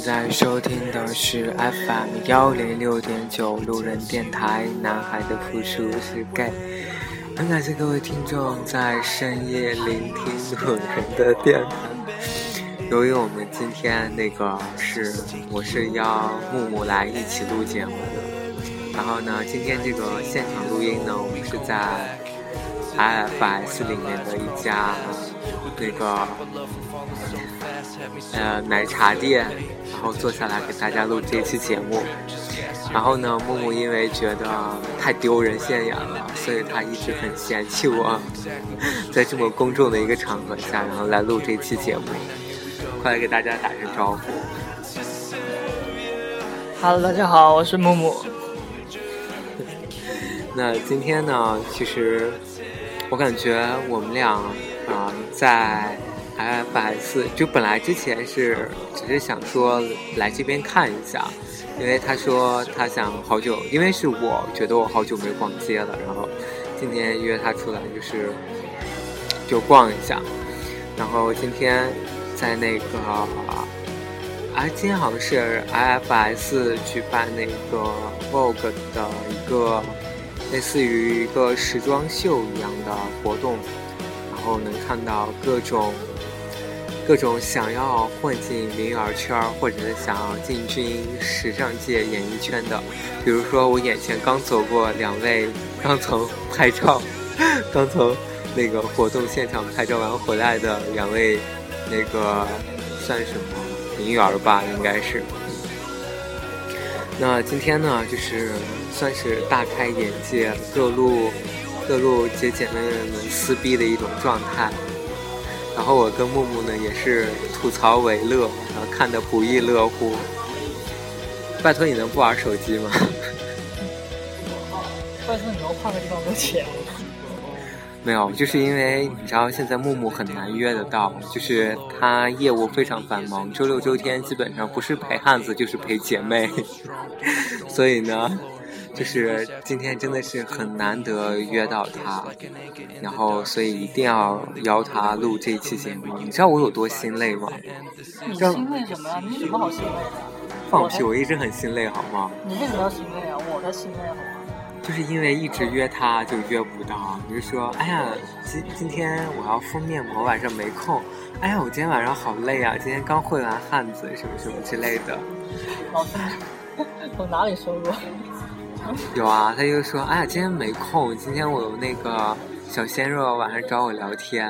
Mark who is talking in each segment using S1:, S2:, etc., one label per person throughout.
S1: 在收听的是 FM 幺零六点九路人电台，男孩的复数是 gay。很感谢各位听众在深夜聆听路人的电台。由于我们今天那个是我是邀木木来一起录节目的，然后呢，今天这个现场录音呢，我们是在 IFS 里面的一家那个呃奶茶店，然后坐下来给大家录这期节目。然后呢，木木因为觉得太丢人现眼了，所以他一直很嫌弃我，在这么公众的一个场合下，然后来录这期节目。快来给大家打声招呼。
S2: Hello，大家好，我是木木。
S1: 那今天呢，其实我感觉我们俩啊、呃在 IFS 就本来之前是只是想说来这边看一下，因为他说他想好久，因为是我觉得我好久没逛街了，然后今天约他出来就是就逛一下，然后今天在那个啊，今天好像是 IFS 举办那个 Vogue 的一个类似于一个时装秀一样的活动，然后能看到各种各种想要混进名媛圈或者是想要进军时尚界演艺圈的，比如说我眼前刚走过两位刚从拍照，刚从那个活动现场拍照完回来的两位那个算什么名媛吧，应该是。那今天呢，就是算是大开眼界，各路各路姐姐妹妹们撕逼的一种状态。然后我跟木木呢也是吐槽为乐，然后看得不亦乐乎。拜托你能不玩手机吗？
S2: 拜托你能换个地方给我钱吗？
S1: 没有，就是因为你知道现在木木很难约得到，就是他业务非常繁忙，周六周天基本上不是陪汉子就是陪姐妹，所以呢，就是今天真的是很难得约到他，然后所以一定要邀他录这期节目。你知道我有多心累吗？
S2: 你心累什么呀？你有什么好心累的？
S1: 放屁，我一直很心累，好吗？
S2: 你为什么要心累啊？我才心累好吗？
S1: 就是因为一直约他就约不到，你就说，哎呀，今今天我要敷面膜，晚上没空。哎呀，我今天晚上好累啊，今天刚会完汉子，什么什么之类的。
S2: 老师，我哪里说过？
S1: 有啊，他就说，哎呀，今天没空，今天我有那个小鲜肉晚上找我聊天，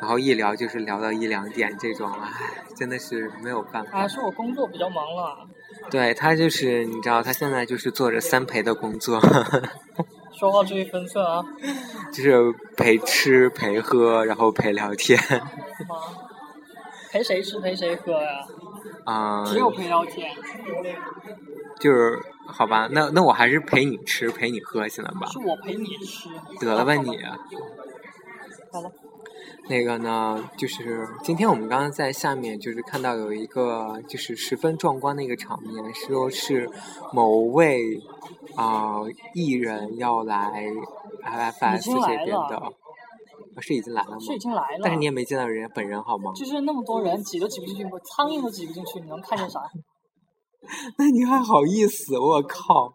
S1: 然后一聊就是聊到一两点这种，唉，真的是没有办法。
S2: 啊，是我工作比较忙了。
S1: 对他就是，你知道，他现在就是做着三陪的工作。
S2: 说话注意分寸啊！
S1: 就是陪吃陪喝，然后陪聊天。
S2: 妈，陪谁吃陪谁喝呀？
S1: 啊、
S2: 只有陪聊天。
S1: 就是好吧，那那我还是陪你吃陪你喝行了吧？
S2: 是我陪你吃。
S1: 得了吧你。
S2: 好了，
S1: 那个呢，就是今天我们刚刚在下面就是看到有一个就是十分壮观的一个场面，说是某位啊、艺人要来
S2: 已经来
S1: 这边的，是已经来了吗？
S2: 是已经来了。
S1: 但是你也没见到人家本人好吗？
S2: 就是那么多人挤都挤不进去，我苍蝇都挤不进去，你能看见啥？
S1: 那你还好意思？我靠！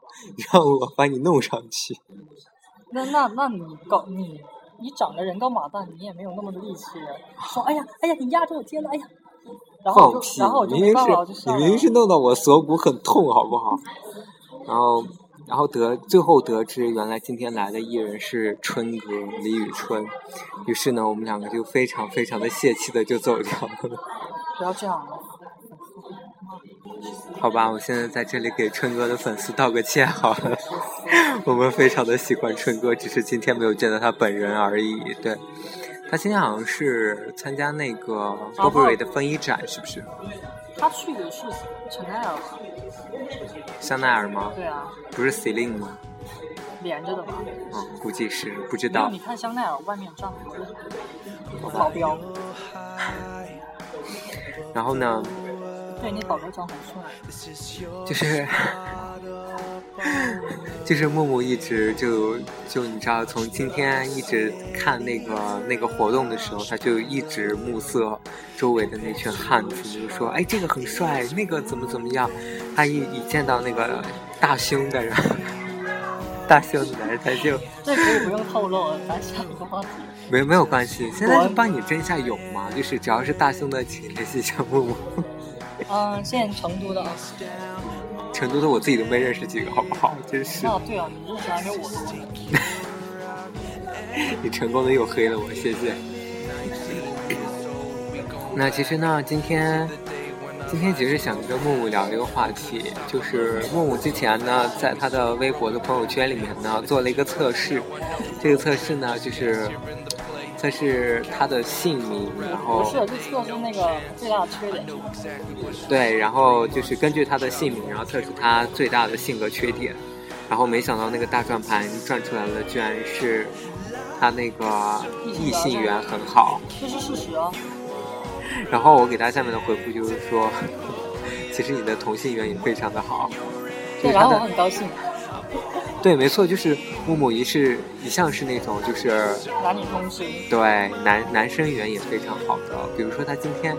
S1: 让我把你弄上去。
S2: 那那那你搞你你长得人高马大，你也没有那么多力气。说哎呀哎呀，你压着我肩了，哎呀。然后！然后我就
S1: 明明
S2: 没办法，我就是。
S1: 你明明是弄到我锁骨很痛，好不好？然后，然后得最后得知，原来今天来的艺人是春哥李宇春，于是呢，我们两个就非常非常的泄气的就走掉了。
S2: 不要这样。
S1: 好吧，我现在在这里给春哥的粉丝道个歉好了，我们非常的喜欢春哥，只是今天没有见到他本人而已。对，他今天好像是参加那个 Burberry 的风衣展，是不是？
S2: 他去的是香奈儿吧？
S1: 香奈儿吗？
S2: 对啊，
S1: 不是 Celine 吗？
S2: 连着的吧。
S1: 嗯，估计是不知，道
S2: 你。看香奈儿外面站很多人，保镖。
S1: 然后呢，
S2: 对，那宝宝长得很帅。
S1: 就是就是木木一直就就你知道，从今天一直看那个那个活动的时候，他就一直目色周围的那群汉子，就是说，哎，这个很帅，那个怎么怎么样。他一一见到那个大胸的人，大胸的男人，他就
S2: 这可以不用透露，咱下一个话题。
S1: 没没有关系，现在就帮你争一下勇嘛，就是只要是大胸的，请联系一下木木。
S2: 嗯，现在成都的啊。
S1: 成都的我自己都没认识几个，好不好？真是。
S2: 啊，对啊，你认识还没我多。
S1: 你成功的又黑了我，谢谢。那其实呢，今天今天其实想跟木木聊一个话题，就是木木之前呢，在他的微博的朋友圈里面呢，做了一个测试。这个测试呢，就是测是他的姓名，然后
S2: 不是，就测出那个最大的缺点。
S1: 对，然后就是根据他的姓名，然后测出他最大的性格缺点。然后没想到那个大转盘转出来了，居然是他那个异性缘很好。
S2: 这是事实啊。
S1: 然后我给他下面的回复就是说，其实你的同性缘也非常的好。
S2: 对，然后我很高兴。
S1: 对，没错，就是木木一是一向是那种就是
S2: 男女通吃。
S1: 对，男男生缘也非常好的。比如说他今天，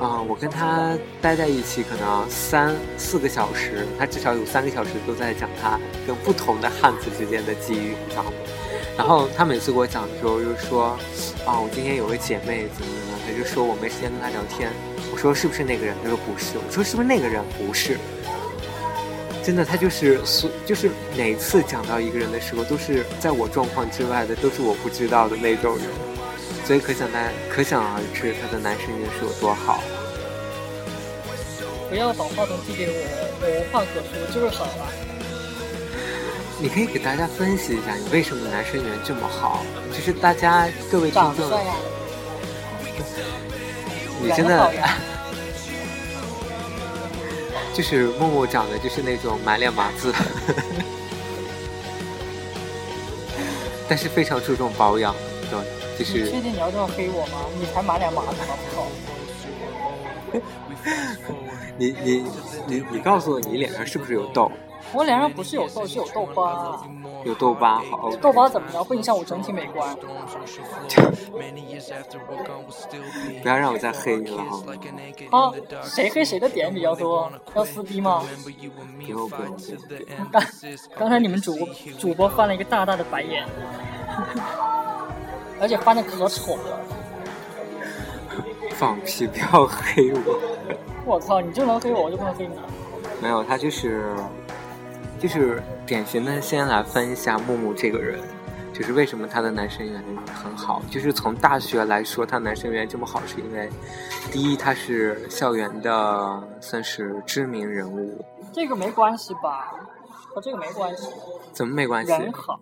S1: 啊，我跟他待在一起可能三四个小时，他至少有三个小时都在讲他跟不同的汉子之间的际遇，你知道吗？然后他每次给我讲的时候，就说，啊，我今天有个姐妹怎么怎么，他就说我没时间跟他聊天。我说是不是那个人？他说不是。我说是不是那个人？不是。真的，他就是所，就是每次讲到一个人的时候，都是在我状况之外的，都是我不知道的那种人，所以可想而可想而知他的男生缘是有多好。
S2: 不要把话筒递给我，我无话可说，就是好啊。
S1: 你可以给大家分析一下，你为什么男生缘这么好？就是大家各位听众，你真的。就是木木长得就是那种满脸麻子，但是非常注重保养，对，就是。
S2: 你确定你要这么黑我吗？你才满脸麻子好不好？
S1: 你你你你告诉我，你脸上是不是有痘？
S2: 我脸上不是有痘，是有痘疤。
S1: 有痘疤，好。
S2: 痘疤怎么了？会影响我整体美观。
S1: 不要让我再黑你了哈。
S2: 啊，谁黑谁的点比较多？要撕逼吗？
S1: 不用不用。
S2: 刚刚才你们主主播翻了一个大大的白眼，而且翻的可丑了。
S1: 放屁！不要黑我。
S2: 我操！你就能黑我，我就不能黑你。
S1: 没有，他就是。就是典型的，先来分一下木木这个人，就是为什么他的男生缘很好。就是从大学来说，他男生缘这么好，是因为第一，他是校园的算是知名人物。
S2: 这个没关系吧？和这个没关系。
S1: 怎么没关系？
S2: 人好。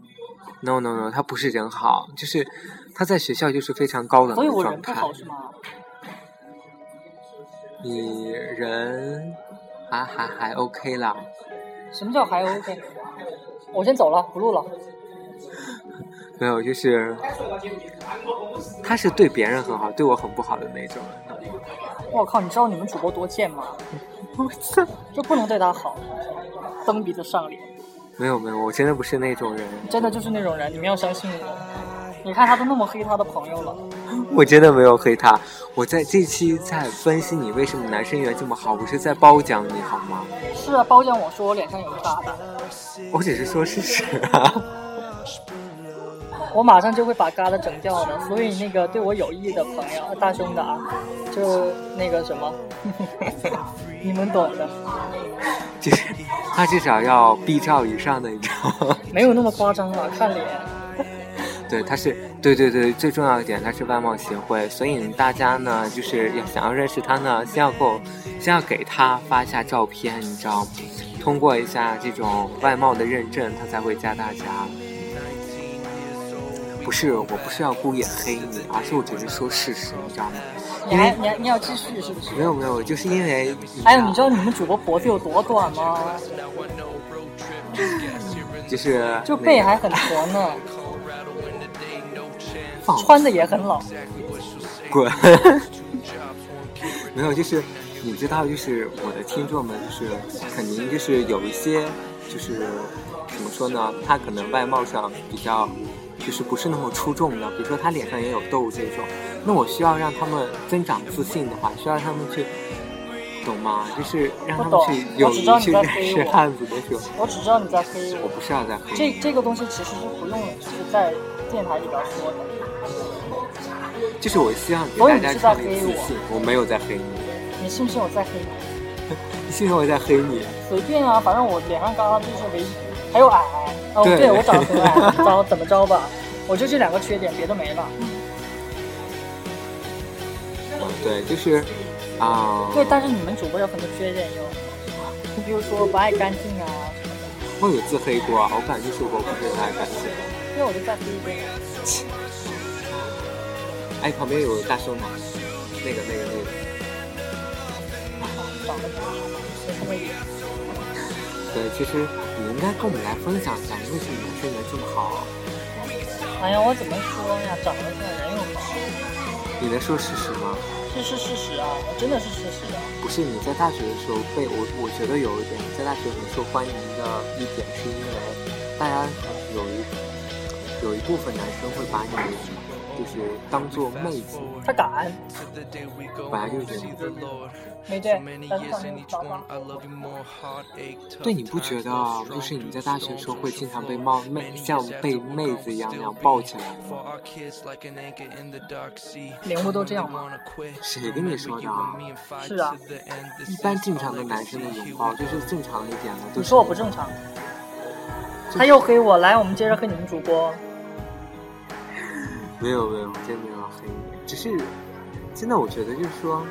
S1: No No No，他不是人好，就是他在学校就是非常高冷的状态。所以我人不
S2: 好是吗？
S1: 你人还还还 OK 啦。
S2: 什么叫还 OK？我先走了，不录了。
S1: 没有，就是他是对别人很好，对我很不好的那种。
S2: 我靠，你知道你们主播多贱吗？就不能对他好，蹬鼻子上脸。
S1: 没有没有，我真的不是那种人。
S2: 真的就是那种人，你们要相信我。你看他都那么黑他的朋友了。
S1: 我真的没有黑他，我在这期在分析你为什么男生缘这么好，我是在褒奖你好吗？
S2: 是啊，褒奖我说我脸上有疙瘩。
S1: 我只是说事实啊。
S2: 我马上就会把疙瘩整掉的，所以那个对我有益的朋友，大胸的啊，就那个什么，你们懂的。
S1: 就是他至少要 B 照以上的，你知道吗？
S2: 没有那么夸张啊，看脸。
S1: 对，他是对对对，最重要一点，他是外貌协会，所以大家呢，就是要想要认识他呢，先要够，先要给他发一下照片，你知道，通过一下这种外貌的认证，他才会加大家。不是，我不是要故意黑你，而是我只是说事实，你知道吗？
S2: 你还你还你要继续是不是？
S1: 没有没有，就是因为。
S2: 还有，你知道你们主播脖子有多短吗？
S1: 就是。
S2: 就背还很驼呢。
S1: 放
S2: 穿的也很老。
S1: 滚！没有，就是你知道，就是我的听众们，就是肯定就是有一些，就是怎么说呢？他可能外貌上比较，就是不是那么出众的，比如说他脸上也有痘这种。那我需要让他们增长自信的话，需要让他们去，懂吗？就是让他们去勇于去认识汉子的时候。
S2: 我只知道你在黑我。
S1: 我不是要在黑。
S2: 这这个东西其实是不用，就是在电台里边说的。
S1: 就是我希望给大家创造自信，我没有在黑你。
S2: 你信不信我在黑你？
S1: 你 信不信我在黑你？
S2: 随便啊，反正我脸上刚刚就是唯一，还有矮。哦，对，我长得很矮，着怎么着吧？我就这两个缺点，别的没了。
S1: 对，就是啊。
S2: 对，但是你们主播有很多缺点哟，你比如说不爱干净啊什么的。
S1: 我有自黑过，我感觉是我不是太爱干净。
S2: 因为我就在黑一遍。
S1: 哎，旁边有大胸奶，那个那个那个。
S2: 长得不好？
S1: 对，其实你应该跟我们来分享一下，为什么男生缘这么好？
S2: 哎呀，我怎么说呀？长得帅，人又好。
S1: 你能说事实吗？
S2: 这是事实啊，真的是事实啊。
S1: 不是你在大学的时候被我，我觉得有一点在大学很受欢迎的一点，是因为大家有一有一部分男生会把你。就是当做妹子，
S2: 他敢，
S1: 本来就是这样。
S2: 没对，
S1: 对，你不觉得就是你在大学的时候会经常被冒妹，像被妹子一样那样抱起来吗？
S2: 连我都这样吗？
S1: 谁跟你说的？
S2: 是啊，
S1: 一般正常的男生的拥抱就是正常一点的。
S2: 你说我不正常？他又黑我，来，我们接着黑你们主播。
S1: 没有没有，真没有黑你，只是真的，我觉得就是说，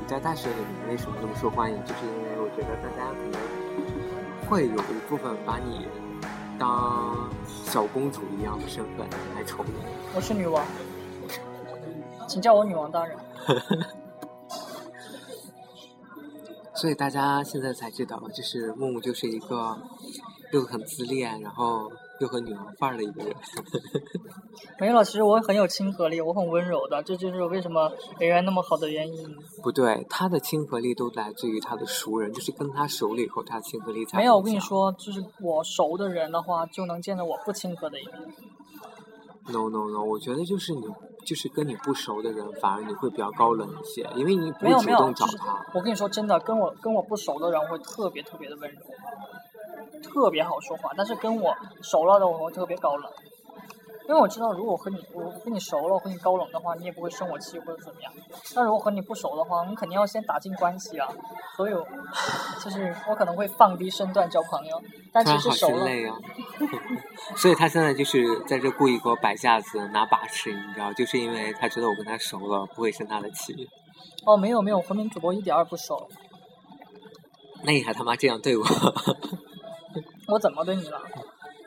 S1: 你在大学里面为什么这么受欢迎，就是因为我觉得大家可能会有一部分把你当小公主一样的身份来宠你。
S2: 我是女王，请叫我女王大人。
S1: 所以大家现在才知道，就是木木就是一个又很自恋，然后。又和女王范儿的一个人，
S2: 没有，其实我很有亲和力，我很温柔的，这就是为什么人缘那么好的原因。
S1: 不对，他的亲和力都来自于他的熟人，就是跟他熟了以后，他亲和力才。
S2: 没有，我跟你说，就是我熟的人的话，就能见到我不亲和的一面。
S1: No no no，我觉得就是你，就是跟你不熟的人，反而你会比较高冷一些，因为你不会主动找他。
S2: 我跟你说真的，跟我跟我不熟的人会特别特别的温柔。特别好说话，但是跟我熟了的我特别高冷，因为我知道如果我和你我跟你熟了，我和你高冷的话，你也不会生我气或者怎么样。但如果和你不熟的话，我们肯定要先打进关系啊。所以，就是我可能会放低身段交朋友，但其实熟了。
S1: 所以他现在就是在这故意给我摆架子拿把式，你知道，就是因为他知道我跟他熟了，不会生他的气。
S2: 哦，没有没有，和平主播一点儿不熟。
S1: 那你还他妈这样对我？
S2: 我怎么对你了？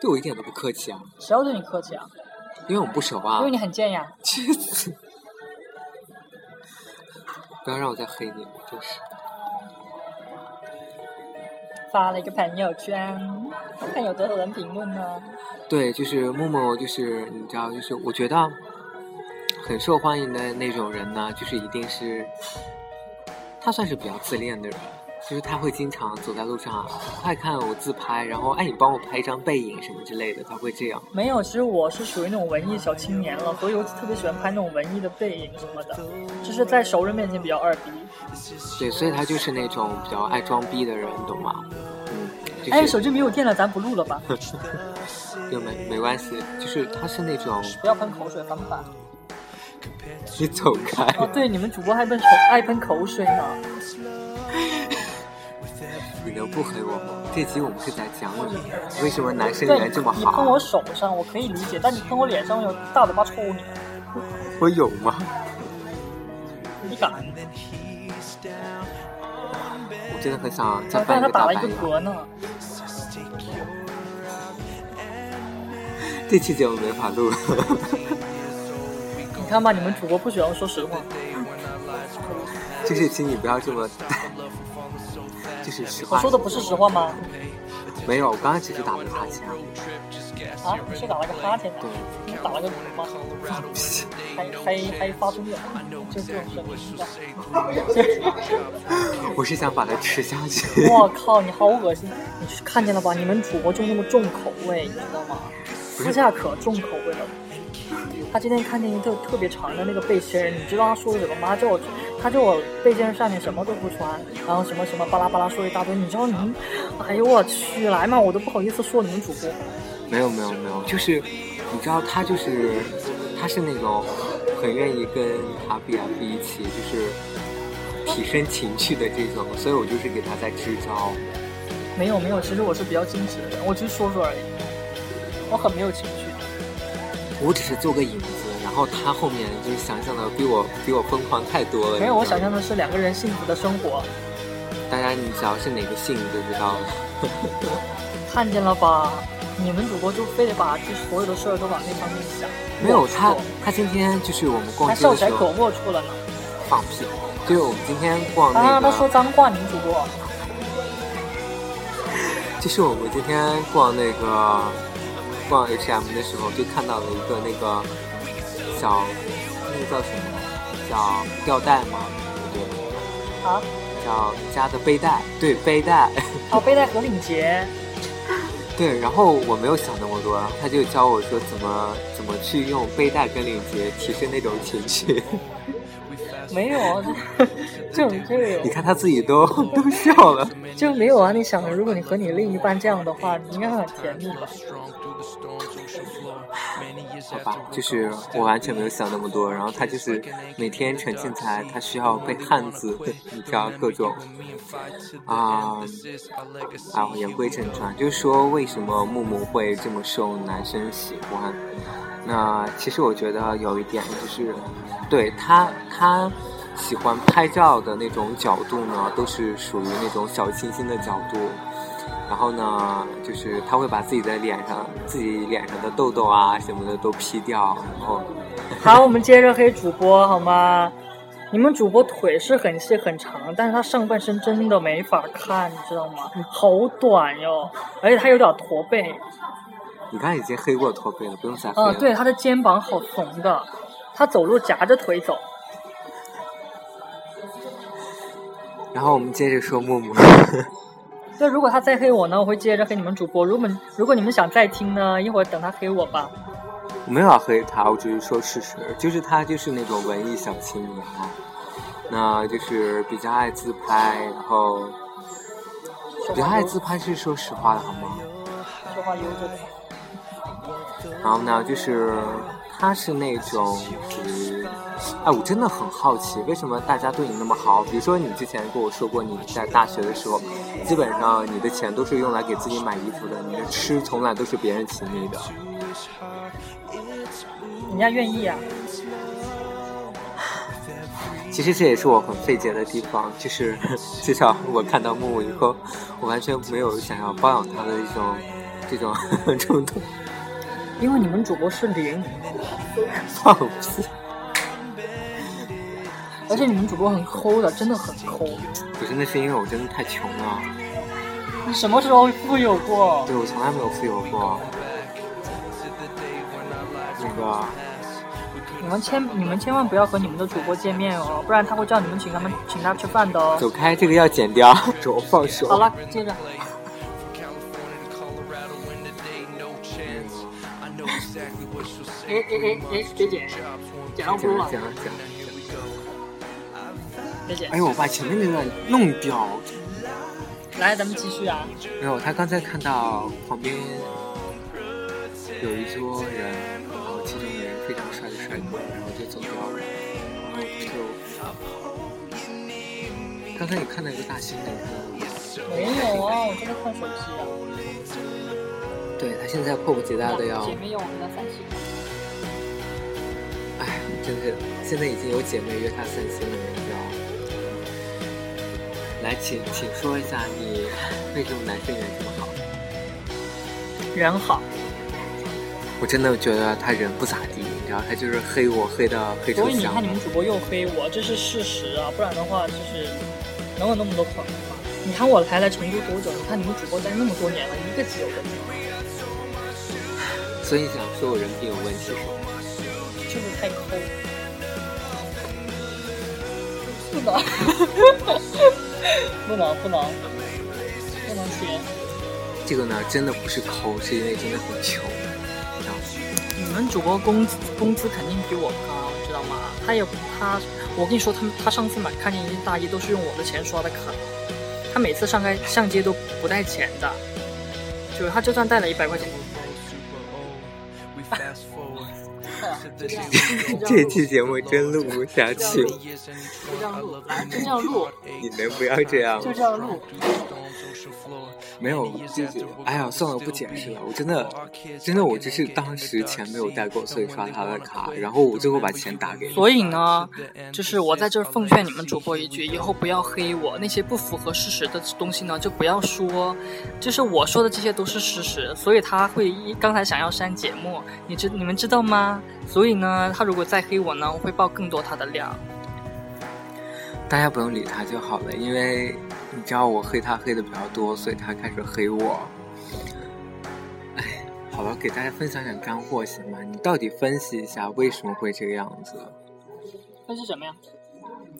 S1: 对我一点都不客气啊！
S2: 谁要对你客气啊？
S1: 因为我们不熟啊。
S2: 因为你很贱呀！
S1: 去死！不要让我再黑你，真是。
S2: 发了一个朋友圈，看有多少人评论呢？
S1: 对，就是默默，就是你知道，就是我觉得很受欢迎的那种人呢，就是一定是他算是比较自恋的人。就是他会经常走在路上，快看我自拍，然后哎，你帮我拍一张背影什么之类的，他会这样。
S2: 没有，其实我是属于那种文艺小青年了，所以我特别喜欢拍那种文艺的背影什么的，就是在熟人面前比较二逼。
S1: 对，所以他就是那种比较爱装逼的人，懂吗？嗯。
S2: 哎，手机没有电了，咱不录了吧？
S1: 就没没关系，就是他是那种。
S2: 不要喷口水，翻版。
S1: 你走开。
S2: 哦，对，你们主播还喷口爱喷口水呢。
S1: 你能不黑我吗？这集我们是在讲你，为什么男生缘这么好？
S2: 你喷我手上我可以理解，但你喷我脸上，我有大嘴巴抽你。
S1: 我有吗？
S2: 你敢？
S1: 我真的很想再
S2: 翻
S1: 一个大白
S2: 眼。呢。
S1: 这期节目没法录。
S2: 你看吧，你们主播不喜欢说实话。
S1: 就是请你不要这么。就是实话。
S2: 我说的不是实话吗？
S1: 没有，我刚刚只是打了个哈欠。
S2: 啊，你是打了个哈欠吗？
S1: 对，
S2: 你打了个嗝吗？还还还发出热汗，就这种声音。
S1: 我是想把它吃下去。
S2: 我靠，你好恶心！你看见了吧？你们主播就那么重口味，你知道吗？私下可重口味了。他今天看见一个特别长的那个背心儿，你知道他说的什么吗？叫我，他叫我背心儿上面什么都不穿，然后什么什么巴拉巴拉说一大堆。你知道你们，哎呦我去，来嘛，我都不好意思说你们主播。
S1: 没有没有没有，就是你知道他就是他是那种很愿意跟他比亚比一起，就是提升情趣的这种，所以我就是给他在支招。
S2: 没有没有，其实我是比较矜持的人，我只是说说而已，我很没有情绪。
S1: 我只是做个影子，然后他后面就是想象的比我比我疯狂太多了。
S2: 没有，我想象的是两个人幸福的生活，
S1: 大家你只要是哪个姓你就知道了。
S2: 看见了吧？你们主播就非得把这所有的事儿都往那方面想。
S1: 没有他
S2: 错，
S1: 他今天就是我们逛
S2: 他
S1: 街的时
S2: 笑起来可
S1: 候
S2: 龌龊了呢。
S1: 放屁，就是我们今天逛那
S2: 啊，他说脏话，你们主播。
S1: 就是我们今天逛那个逛 H&M 的时候，就看到了一个那个小那个叫什么？叫吊带吗？不对，
S2: 啊，
S1: 叫加的背带，对背带。
S2: 哦，背带和领结。
S1: 对，然后我没有想那么多，然后他就教我说怎么怎么去用背带跟领结提升那种情绪。
S2: 没有啊，这种这个
S1: 你看他自己都都笑了。
S2: 就没有啊。你想，如果你和你另一半这样的话，你应该会很甜蜜吧？
S1: 好吧，就是我完全没有想那么多，然后他就是每天沉浸在他需要被汉字，你知道各种啊啊，言归正传，就是说为什么木木会这么受男生喜欢？那其实我觉得有一点就是，对他他喜欢拍照的那种角度呢，都是属于那种小清新的角度。然后呢，就是他会把自己的脸上、自己脸上的痘痘啊什么的都 P 掉，然后
S2: 好，我们接着黑主播好吗？你们主播腿是很细很长，但是他上半身真的没法看，你知道吗？好短哟，而且他有点驼背。
S1: 你刚才已经黑过驼背了，不用再黑了。
S2: 嗯，对，他的肩膀好怂的，他走路夹着腿走。
S1: 然后我们接着说木木，
S2: 那如果他再黑我呢，我会接着黑你们主播。如果如果你们想再听呢，一会儿等他黑我吧。
S1: 我没有要黑他，我只是说事实，就是他就是那种文艺小青年，那就是比较爱自拍，然后比较爱自拍是说实话的好吗？
S2: 说话悠着的。
S1: 然后呢，就是他是那种属于，哎，我真的很好奇，为什么大家对你那么好？比如说你之前跟我说过，你在大学的时候，基本上你的钱都是用来给自己买衣服的，你的吃从来都是别人请你的。
S2: 人家愿意啊。
S1: 其实这也是我很费解的地方，就是 至少我看到木木以后，我完全没有想要包养他的一种这种 冲动。
S2: 因为你们主播是零，
S1: 放屁！
S2: 而且你们主播很抠的，真的很抠。
S1: 不是，那是因为我真的太穷了。
S2: 你什么时候富有过？
S1: 对，我从来没有富有过。那个，
S2: 你们千你们千万不要和你们的主播见面哦，不然他会叫你们请他们请他吃饭的哦。
S1: 走开，这个要剪掉。手放手。
S2: 好了，接着。哎哎哎哎，别剪，剪到
S1: 剪了，
S2: 哭了，
S1: 剪了，剪了。
S2: 别剪
S1: 哎。呦，我把前面那段弄掉。
S2: 来，咱们继续啊。
S1: 没有，他刚才看到旁边有一桌人，然后其中有人非常帅的帅哥，然后就走掉了，然后就。刚才你看到一个大新闻，你看到吗？
S2: 没有啊，我正在看手机啊。
S1: 对他现在迫不及待的要，
S2: 姐妹要我跟他散心。
S1: 哎，真是现在已经有姐妹约他散心了，你知道吗？来，请请说一下你为什么男生缘这么好？
S2: 人好，
S1: 我真的觉得他人不咋地，你知道，他就是黑我黑的黑出香
S2: 所以你看你。们主播又黑我，这是事实啊，不然的话就是能有那么多狂吗？你看我才来了成都多久？你看你们主播待那么多年了，一个基友都没有。
S1: 所以你想说我人品有问题是吗？
S2: 就是太抠。不能，不能，不能，不能贴。
S1: 这个呢，真的不是抠，是因为真的很穷，知道吗？
S2: 你们主播工资工资肯定比我高，知道吗？他也他，我跟你说，他们他上次买看见一件大衣都是用我的钱刷的卡，他每次上开上街都不带钱的，就是他就算带了一百块钱。
S1: 这期节目真录不下去。
S2: 就这样录，来，就这样录，
S1: 你能不要这样？
S2: 就这样录。
S1: 没有，就是，哎呀，算了，不解释了。我真的，真的，我只是当时钱没有带够，所以刷他的卡，然后我最后把钱打给你。
S2: 所以呢，就是我在这儿奉劝你们主播一句，以后不要黑我，那些不符合事实的东西呢，就不要说。就是我说的这些都是事实，所以他会一刚才想要删节目，你知你们知道吗？所以呢，他如果再黑我呢，我会爆更多他的料。
S1: 大家不用理他就好了，因为你知道我黑他黑的比较多，所以他开始黑我。哎，好了，给大家分享点干货行吗？你到底分析一下为什么会这个样子？
S2: 分析什么呀？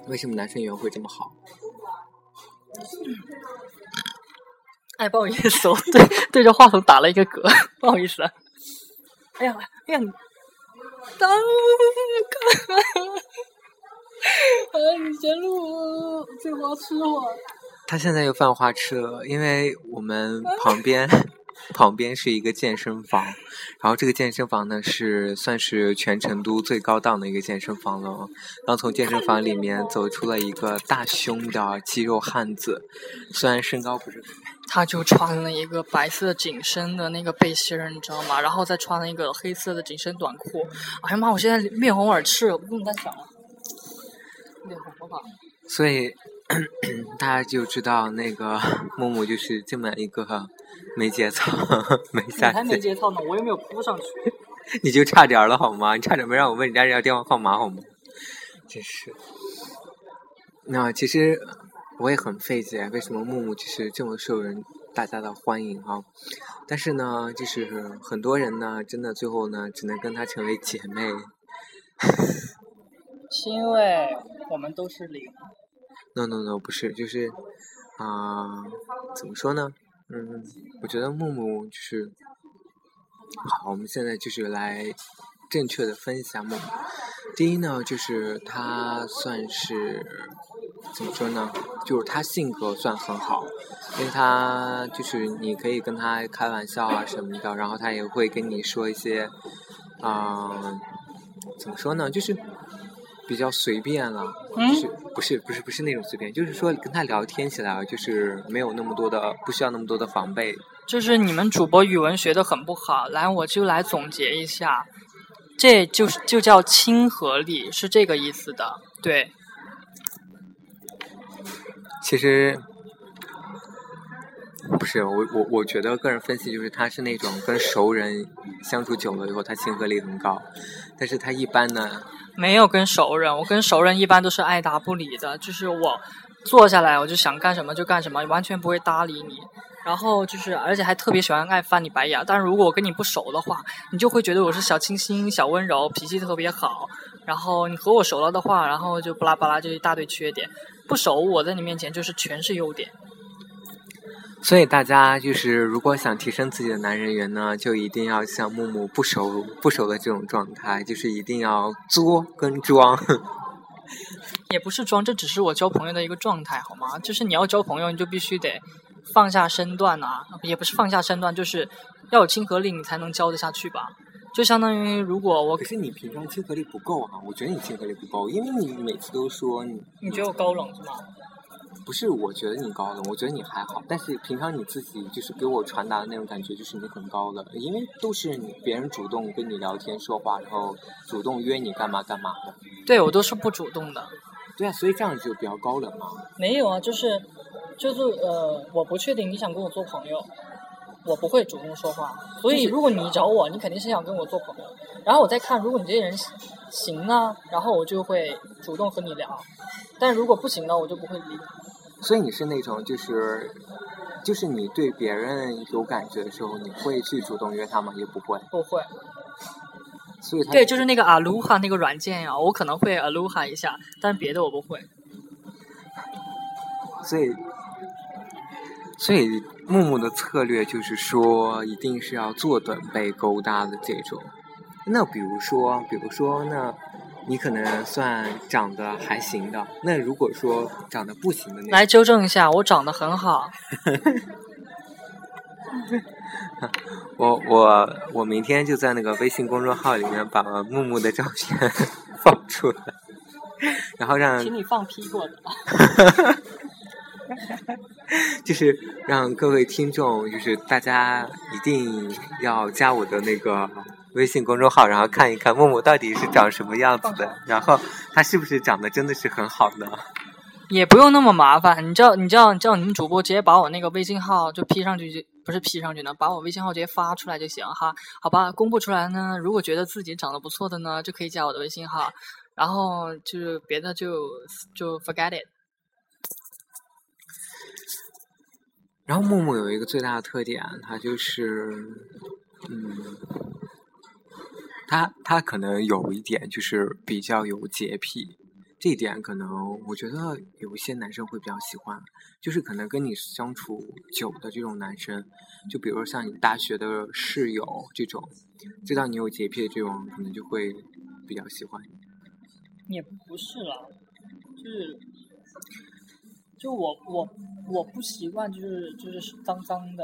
S1: 为什么男生缘会这么好？
S2: 哎，不好意思，我 对对着话筒打了一个嗝，不好意思。哎呀，哎呀，当看。哎，你先录，这花痴我。
S1: 他现在又犯花痴了，因为我们旁边 旁边是一个健身房，然后这个健身房呢是算是全成都最高档的一个健身房了。然后从健身房里面走出了一个大胸的肌肉汉子，虽然身高不是，
S2: 他就穿了一个白色紧身的那个背心儿，你知道吗？然后再穿了一个黑色的紧身短裤。哎呀妈，我现在面红耳赤，我不能再想了。脸红了吧？
S1: 所以大家就知道那个 木木就是这么一个没节操、没
S2: 你
S1: 下
S2: 才没，节操呢，我又没有扑上去。
S1: 你就差点儿了好吗？你差点没让我问人家要电话号码好吗？真是。那其实我也很费解，为什么木木就是这么受人大家的欢迎哈、但是呢，就是很多人呢，真的最后呢，只能跟她成为姐妹。
S2: 是因为我们都是零。
S1: No no no，不是，就是啊、怎么说呢？嗯，我觉得木木就是好，我们现在就是来正确的分析一下木木。第一呢，就是他算是怎么说呢？就是他性格算很好，因为他就是你可以跟他开玩笑啊什么的，然后他也会跟你说一些啊、怎么说呢？就是比较随便了，
S2: 嗯
S1: 就是不是不是不是那种随便，就是说跟他聊天起来就是没有那么多的不需要那么多的防备。
S2: 就是你们主播语文学的很不好，来，我就来总结一下，这就是就叫亲和力，是这个意思的。对，
S1: 其实不是我我我觉得个人分析就是他是那种跟熟人相处久了以后，他亲和力很高，但是他一般呢，
S2: 没有跟熟人，我跟熟人一般都是爱答不理的，就是我坐下来我就想干什么就干什么，完全不会搭理你。然后就是，而且还特别喜欢爱翻你白眼。但是如果我跟你不熟的话，你就会觉得我是小清新、小温柔，脾气特别好。然后你和我熟了的话，然后就巴拉巴拉就一大堆缺点。不熟，我在你面前就是全是优点。
S1: 所以大家就是如果想提升自己的男人缘呢，就一定要像木木不熟不熟的这种状态，就是一定要作跟装。
S2: 也不是装，这只是我交朋友的一个状态，好吗？就是你要交朋友，你就必须得放下身段啊，也不是放下身段，就是要有亲和力，你才能交得下去吧。就相当于如果我
S1: 可是你平常亲和力不够啊，我觉得你亲和力不够，因为你每次都说你
S2: 你觉得我高冷是吗？
S1: 不是，我觉得你高冷，我觉得你还好，但是平常你自己就是给我传达的那种感觉，就是你很高冷，因为都是你别人主动跟你聊天说话，然后主动约你干嘛干嘛的。
S2: 对我都是不主动的。
S1: 对啊，所以这样就比较高冷嘛。
S2: 没有啊，就是就是呃，我不确定你想跟我做朋友，我不会主动说话。所以如果你找我，你肯定是想跟我做朋友。然后我再看，如果你这些人行呢，然后我就会主动和你聊。但如果不行呢，我就不会理你。
S1: 所以你是那种就是就是你对别人有感觉的时候，你会去主动约他吗？也不会。
S2: 不会。
S1: 所以他
S2: 对，就是那个 Aloha 那个软件呀，我可能会 Aloha 一下，但别的我不会。
S1: 所以，所以木木的策略就是说，一定是要坐等被勾搭的这种。那比如说，比如说，那你可能算长得还行的。那如果说长得不行的那，
S2: 来纠正一下，我长得很好。
S1: 我我我明天就在那个微信公众号里面把木木的照片 放出来，然后让
S2: 请你放屁过的。
S1: 就是让各位听众，就是大家一定要加我的那个微信公众号，然后看一看木木到底是长什么样子的，然后他是不是长得真的是很好呢？
S2: 也不用那么麻烦，你叫你叫叫你们主播直接把我那个微信号就 P 上去就不是 P 上去呢，把我微信号直接发出来就行哈，好吧？公布出来呢，如果觉得自己长得不错的呢，就可以加我的微信号，然后就是别的就就 forget it。
S1: 然后木木有一个最大的特点，他就是，嗯，他他可能有一点就是比较有洁癖。这一点可能我觉得有一些男生会比较喜欢，就是可能跟你相处久的这种男生，就比如说像你大学的室友这种，知道你有洁癖的这种，可能就会比较喜欢
S2: 你。也不是啦，就是，就我我我不习惯，就是就是脏脏的。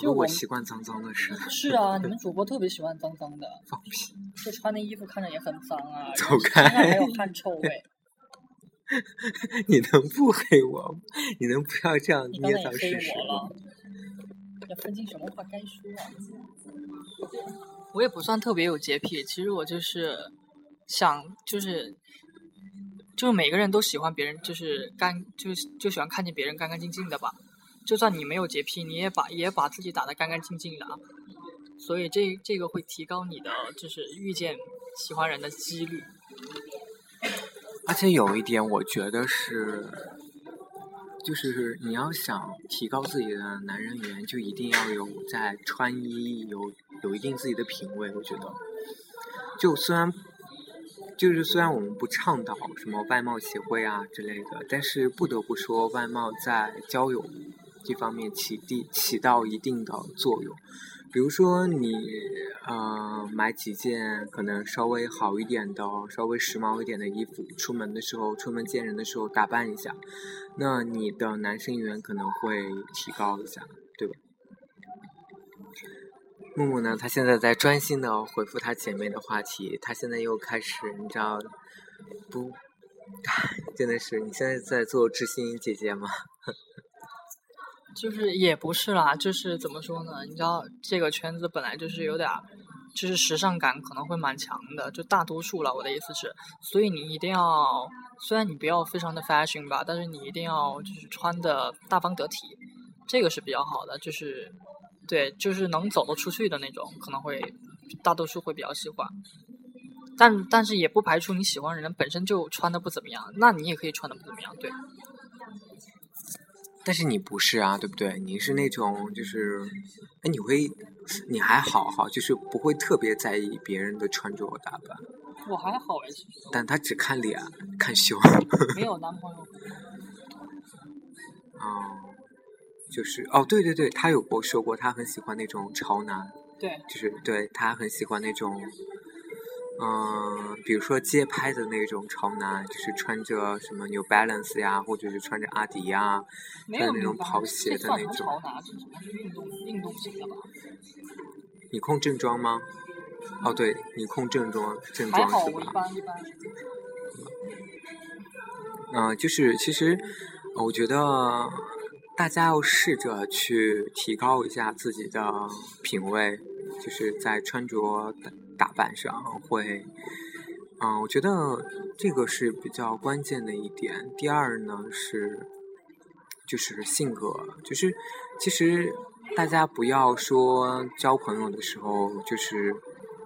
S2: 就
S1: 我习惯脏脏的是。
S2: 是啊，你们主播特别喜欢脏脏的。
S1: 放屁！
S2: 就穿的衣服看着也很脏啊，
S1: 走开！
S2: 还有汗臭味。
S1: 你能不黑我？你能不要这样捏造事实
S2: 吗？要分清什么话该说啊！我也不算特别有洁癖，其实我就是想，就是就是每个人都喜欢别人，就是干，就是就喜欢看见别人干干净净的吧。就算你没有洁癖，你也把也把自己打得干干净净的啊，所以这这个会提高你的就是遇见喜欢人的几率。
S1: 而且有一点，我觉得是，就是你要想提高自己的男人缘，就一定要有在穿衣有有一定自己的品味。我觉得，就虽然就是虽然我们不倡导什么外貌协会啊之类的，但是不得不说，外貌在交友。这方面起地起到一定的作用，比如说你呃买几件可能稍微好一点的、稍微时髦一点的衣服，出门的时候出门见人的时候打扮一下，那你的男生缘可能会提高一下，对吧？木木呢，他现在在专心的回复他姐妹的话题，他现在又开始，你知道不？真的是，你现在在做知心姐姐吗？
S2: 就是也不是啦，就是怎么说呢？你知道这个圈子本来就是有点，就是时尚感可能会蛮强的，就大多数了。我的意思是，所以你一定要，虽然你不要非常的 fashion 吧，但是你一定要就是穿的大方得体，这个是比较好的。就是对，就是能走得出去的那种，可能会大多数会比较喜欢。但但是也不排除你喜欢的人本身就穿的不怎么样，那你也可以穿的不怎么样，对。
S1: 但是你不是啊，对不对？你是那种就是，哎，你会，你还好哈，就是不会特别在意别人的穿着打扮。
S2: 我还好哎，
S1: 但他只看脸，看胸。
S2: 没有男朋友。
S1: 哦，就是哦，对对对，他有过说过，他很喜欢那种潮男。
S2: 对。
S1: 就是对他很喜欢那种。嗯，比如说街拍的那种潮男，就是穿着什么 New Balance 呀，或者是穿着阿迪呀，穿那种跑鞋的那种。
S2: 潮男是？运动运动型的吧？
S1: 你控正装吗？哦，对，你控正装正装是吧？
S2: 一般一般。
S1: 嗯，就是其实我觉得大家要试着去提高一下自己的品味，就是在穿着的。打扮上会，嗯，我觉得这个是比较关键的一点。第二呢是，就是性格，就是其实大家不要说交朋友的时候，就是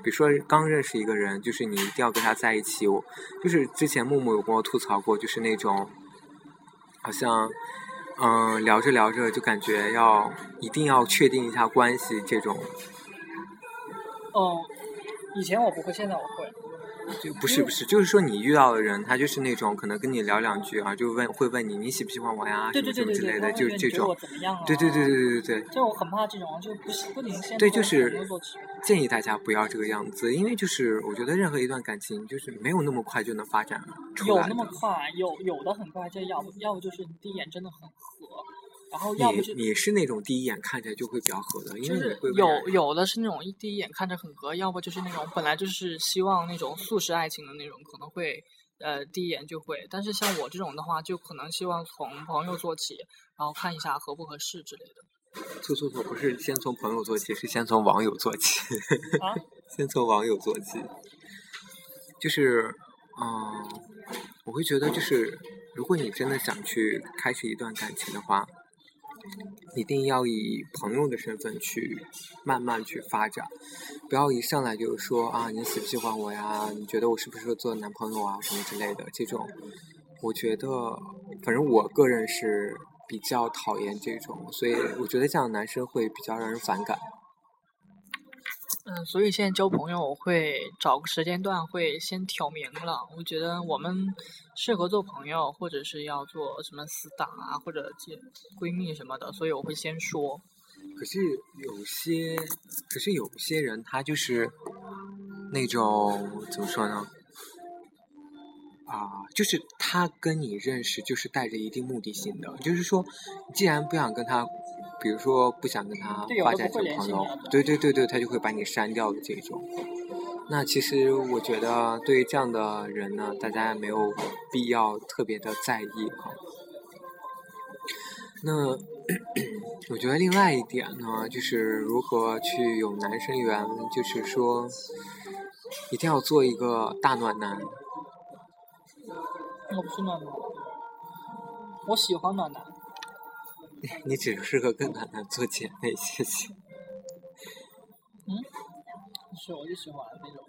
S1: 比如说刚认识一个人，就是你一定要跟他在一起。我就是之前木木有跟我吐槽过，就是那种好像嗯，聊着聊着就感觉要一定要确定一下关系这种。
S2: 哦，以前我不会，现在我会。
S1: 就不是不是，就是说你遇到的人，他就是那种可能跟你聊两句啊，就问会问你你喜不喜欢我呀，什么什么之类的，就是这种。对对对对对对对。
S2: 就我很怕这种，就不不能先
S1: 对，就是建议大家不要这个样子，因为就是我觉得任何一段感情就是没有那么快就能发展出
S2: 来。有那么快？有有的很快，就要不要不就是你第一眼真的很合。然后要不就
S1: 你是那种第一眼看起来就会比较合的，因为
S2: 有有的是那种一第一眼看着很合，要不就是那种本来就是希望那种速食爱情的那种，可能会呃第一眼就会。但是像我这种的话，就可能希望从朋友做起，然后看一下合不合适之类的。
S1: 错错错，不是先从朋友做起，是先从网友做起。
S2: 啊？
S1: 先从网友做起，就是嗯，我会觉得就是如果你真的想去开始一段感情的话。一定要以朋友的身份去慢慢去发展，不要一上来就说啊你喜不喜欢我呀？你觉得我适不适合做男朋友啊？什么之类的这种，我觉得反正我个人是比较讨厌这种，所以我觉得这样的男生会比较让人反感。
S2: 嗯，所以现在交朋友我会找个时间段会先挑明了。我觉得我们适合做朋友，或者是要做什么死党啊，或者见闺蜜什么的，所以我会先说。
S1: 可是有些，可是有些人他就是那种怎么说呢？啊，就是他跟你认识就是带着一定目的性的，就是说，既然不想跟他。比如说不想跟他发展成朋友，对对对对，他就会把你删掉的这种。那其实我觉得对于这样的人呢，大家没有必要特别的在意哈。那 我觉得另外一点呢，就是如何去有男生缘，就是说一定要做一个大暖男。
S2: 我不是暖男，我喜欢暖男。
S1: 你只适合跟暖男做姐妹，谢谢。
S2: 嗯，是，我就喜欢那种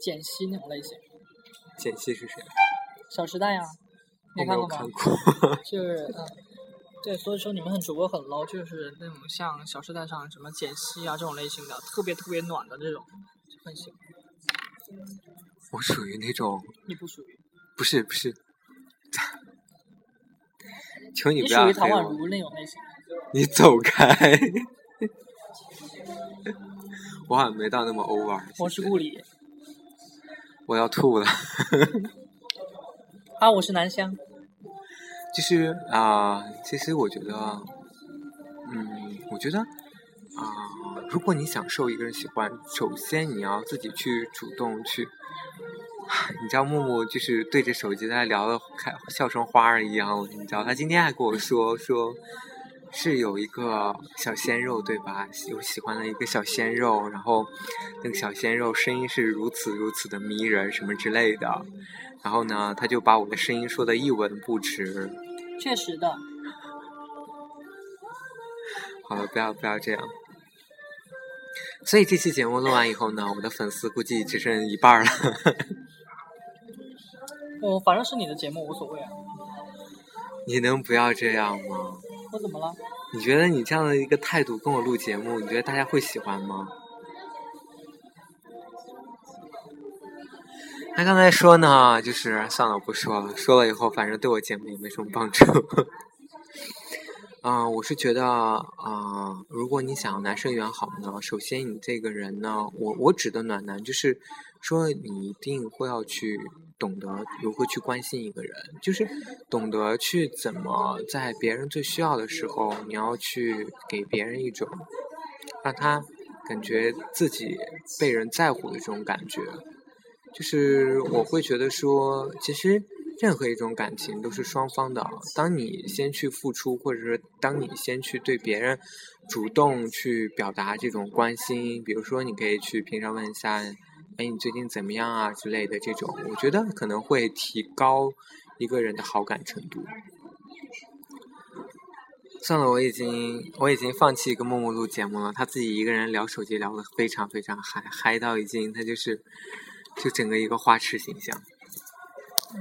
S2: 简溪那种类型。
S1: 简溪是谁？
S2: 小时代呀，
S1: 没
S2: 看过
S1: 吗？
S2: 就是嗯，对，所以说你们很主播很 low，就是那种像小时代上什么简溪啊这种类型的，特别特别暖的那种，就很喜欢。
S1: 我属于那种。
S2: 你不属于。
S1: 不是不是。求
S2: 你
S1: 不要
S2: 黑我。
S1: 你走开！我好像没到那么 over。
S2: 我是顾里。
S1: 我要吐了。
S2: 啊，我是南湘。
S1: 就是啊，其实我觉得，嗯，我觉得啊，如果你想受一个人喜欢，首先你要自己去主动去。你知道木木就是对着手机在聊的，开笑成花儿一样。你知道他今天还跟我说，说是有一个小鲜肉对吧？有喜欢的一个小鲜肉，然后那个小鲜肉声音是如此如此的迷人，什么之类的。然后呢，他就把我的声音说的一文不值。
S2: 确实的。
S1: 好了，不要不要这样。所以这期节目录完以后呢，我的粉丝估计只剩一半了。
S2: 我 反正是你的节目无所谓啊。
S1: 你能不要这样吗？
S2: 我怎么了？
S1: 你觉得你这样的一个态度跟我录节目，你觉得大家会喜欢吗？他刚才说呢，就是算了，不说了。说了以后，反正对我节目也没什么帮助。嗯，我是觉得啊，如果你想要男生缘好呢，首先你这个人呢，我我指的暖男，就是说你一定会要去懂得如何去关心一个人，就是懂得去怎么在别人最需要的时候，你要去给别人一种让他感觉自己被人在乎的这种感觉。就是我会觉得说，其实。任何一种感情都是双方的。当你先去付出，或者是当你先去对别人主动去表达这种关心，比如说你可以去平常问一下，哎，你最近怎么样啊之类的这种，我觉得可能会提高一个人的好感程度。算了，我已经我已经放弃跟默默录节目了。他自己一个人聊手机聊的非常非常嗨，嗨到已经他就是就整个一个花痴形象。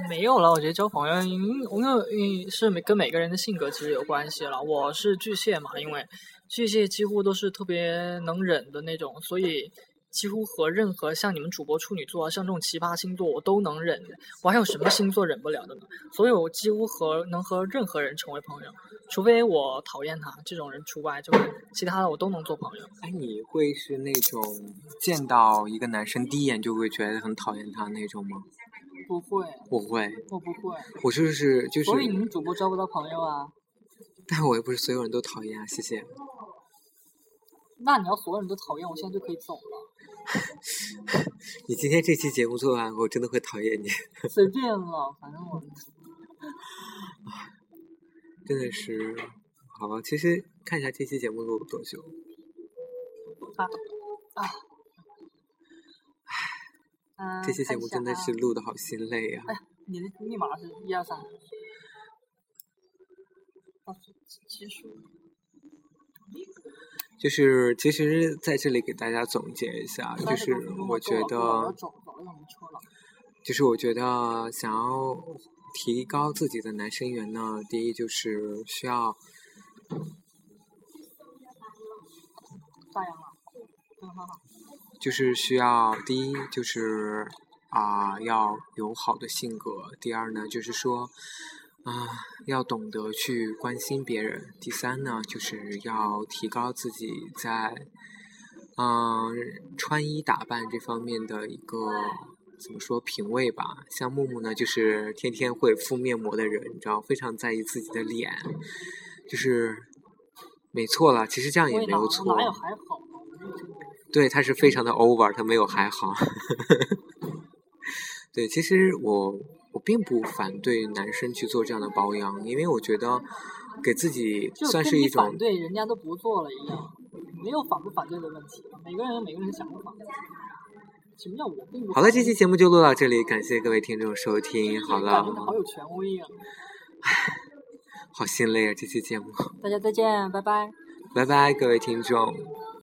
S2: 没有了，我觉得交朋友，因为因为是跟每个人的性格其实有关系了。我是巨蟹嘛，因为巨蟹几乎都是特别能忍的那种，所以几乎和任何像你们主播处女座啊，像这种奇葩星座我都能忍。我还有什么星座忍不了的呢？所以我几乎和能和任何人成为朋友，除非我讨厌他这种人除外，就是其他的我都能做朋友。
S1: 哎，你会是那种见到一个男生第一眼就会觉得很讨厌他那种吗？
S2: 不会，
S1: 我会，
S2: 我不会，
S1: 我就是就是，
S2: 所以你们主播交不到朋友啊。
S1: 但我又不是所有人都讨厌啊，谢谢。
S2: 那你要所有人都讨厌，我现在就可以走了。
S1: 你今天这期节目做完，我真的会讨厌你。
S2: 随便了，反正我。
S1: 真的是，好吧，其实看一下这期节目录了多久。
S2: 啊啊。
S1: 这期节目真的是录的好心累
S2: 啊！哎呀，你的密码是一二三，结束。
S1: 就是其实在这里给大家总结一下，就是我觉得，就是我觉得想要提高自己的男生缘呢，第一就是需要。
S2: 发扬了，嗯，好好。
S1: 就是需要第一就是啊要有好的性格，第二呢就是说啊要懂得去关心别人，第三呢就是要提高自己在嗯穿衣打扮这方面的一个怎么说品味吧。像木木呢就是天天会敷面膜的人，你知道非常在意自己的脸，就是没错了，其实这样也没有错。
S2: 哪有还好？
S1: 对，他是非常的 over，他没有还好。对，其实我我并不反对男生去做这样的保养，因为我觉得给自己算是一种
S2: 反对人家都不做了一样，没有反不反对的问题，每个人有每个人的想法。什么叫我并不？
S1: 好了，这期节目就录到这里，感谢各位听众收听。好了，
S2: 好有权威啊！
S1: 唉，好心累啊，这期节目。
S2: 大家再见，拜拜。
S1: 拜拜，各位听众。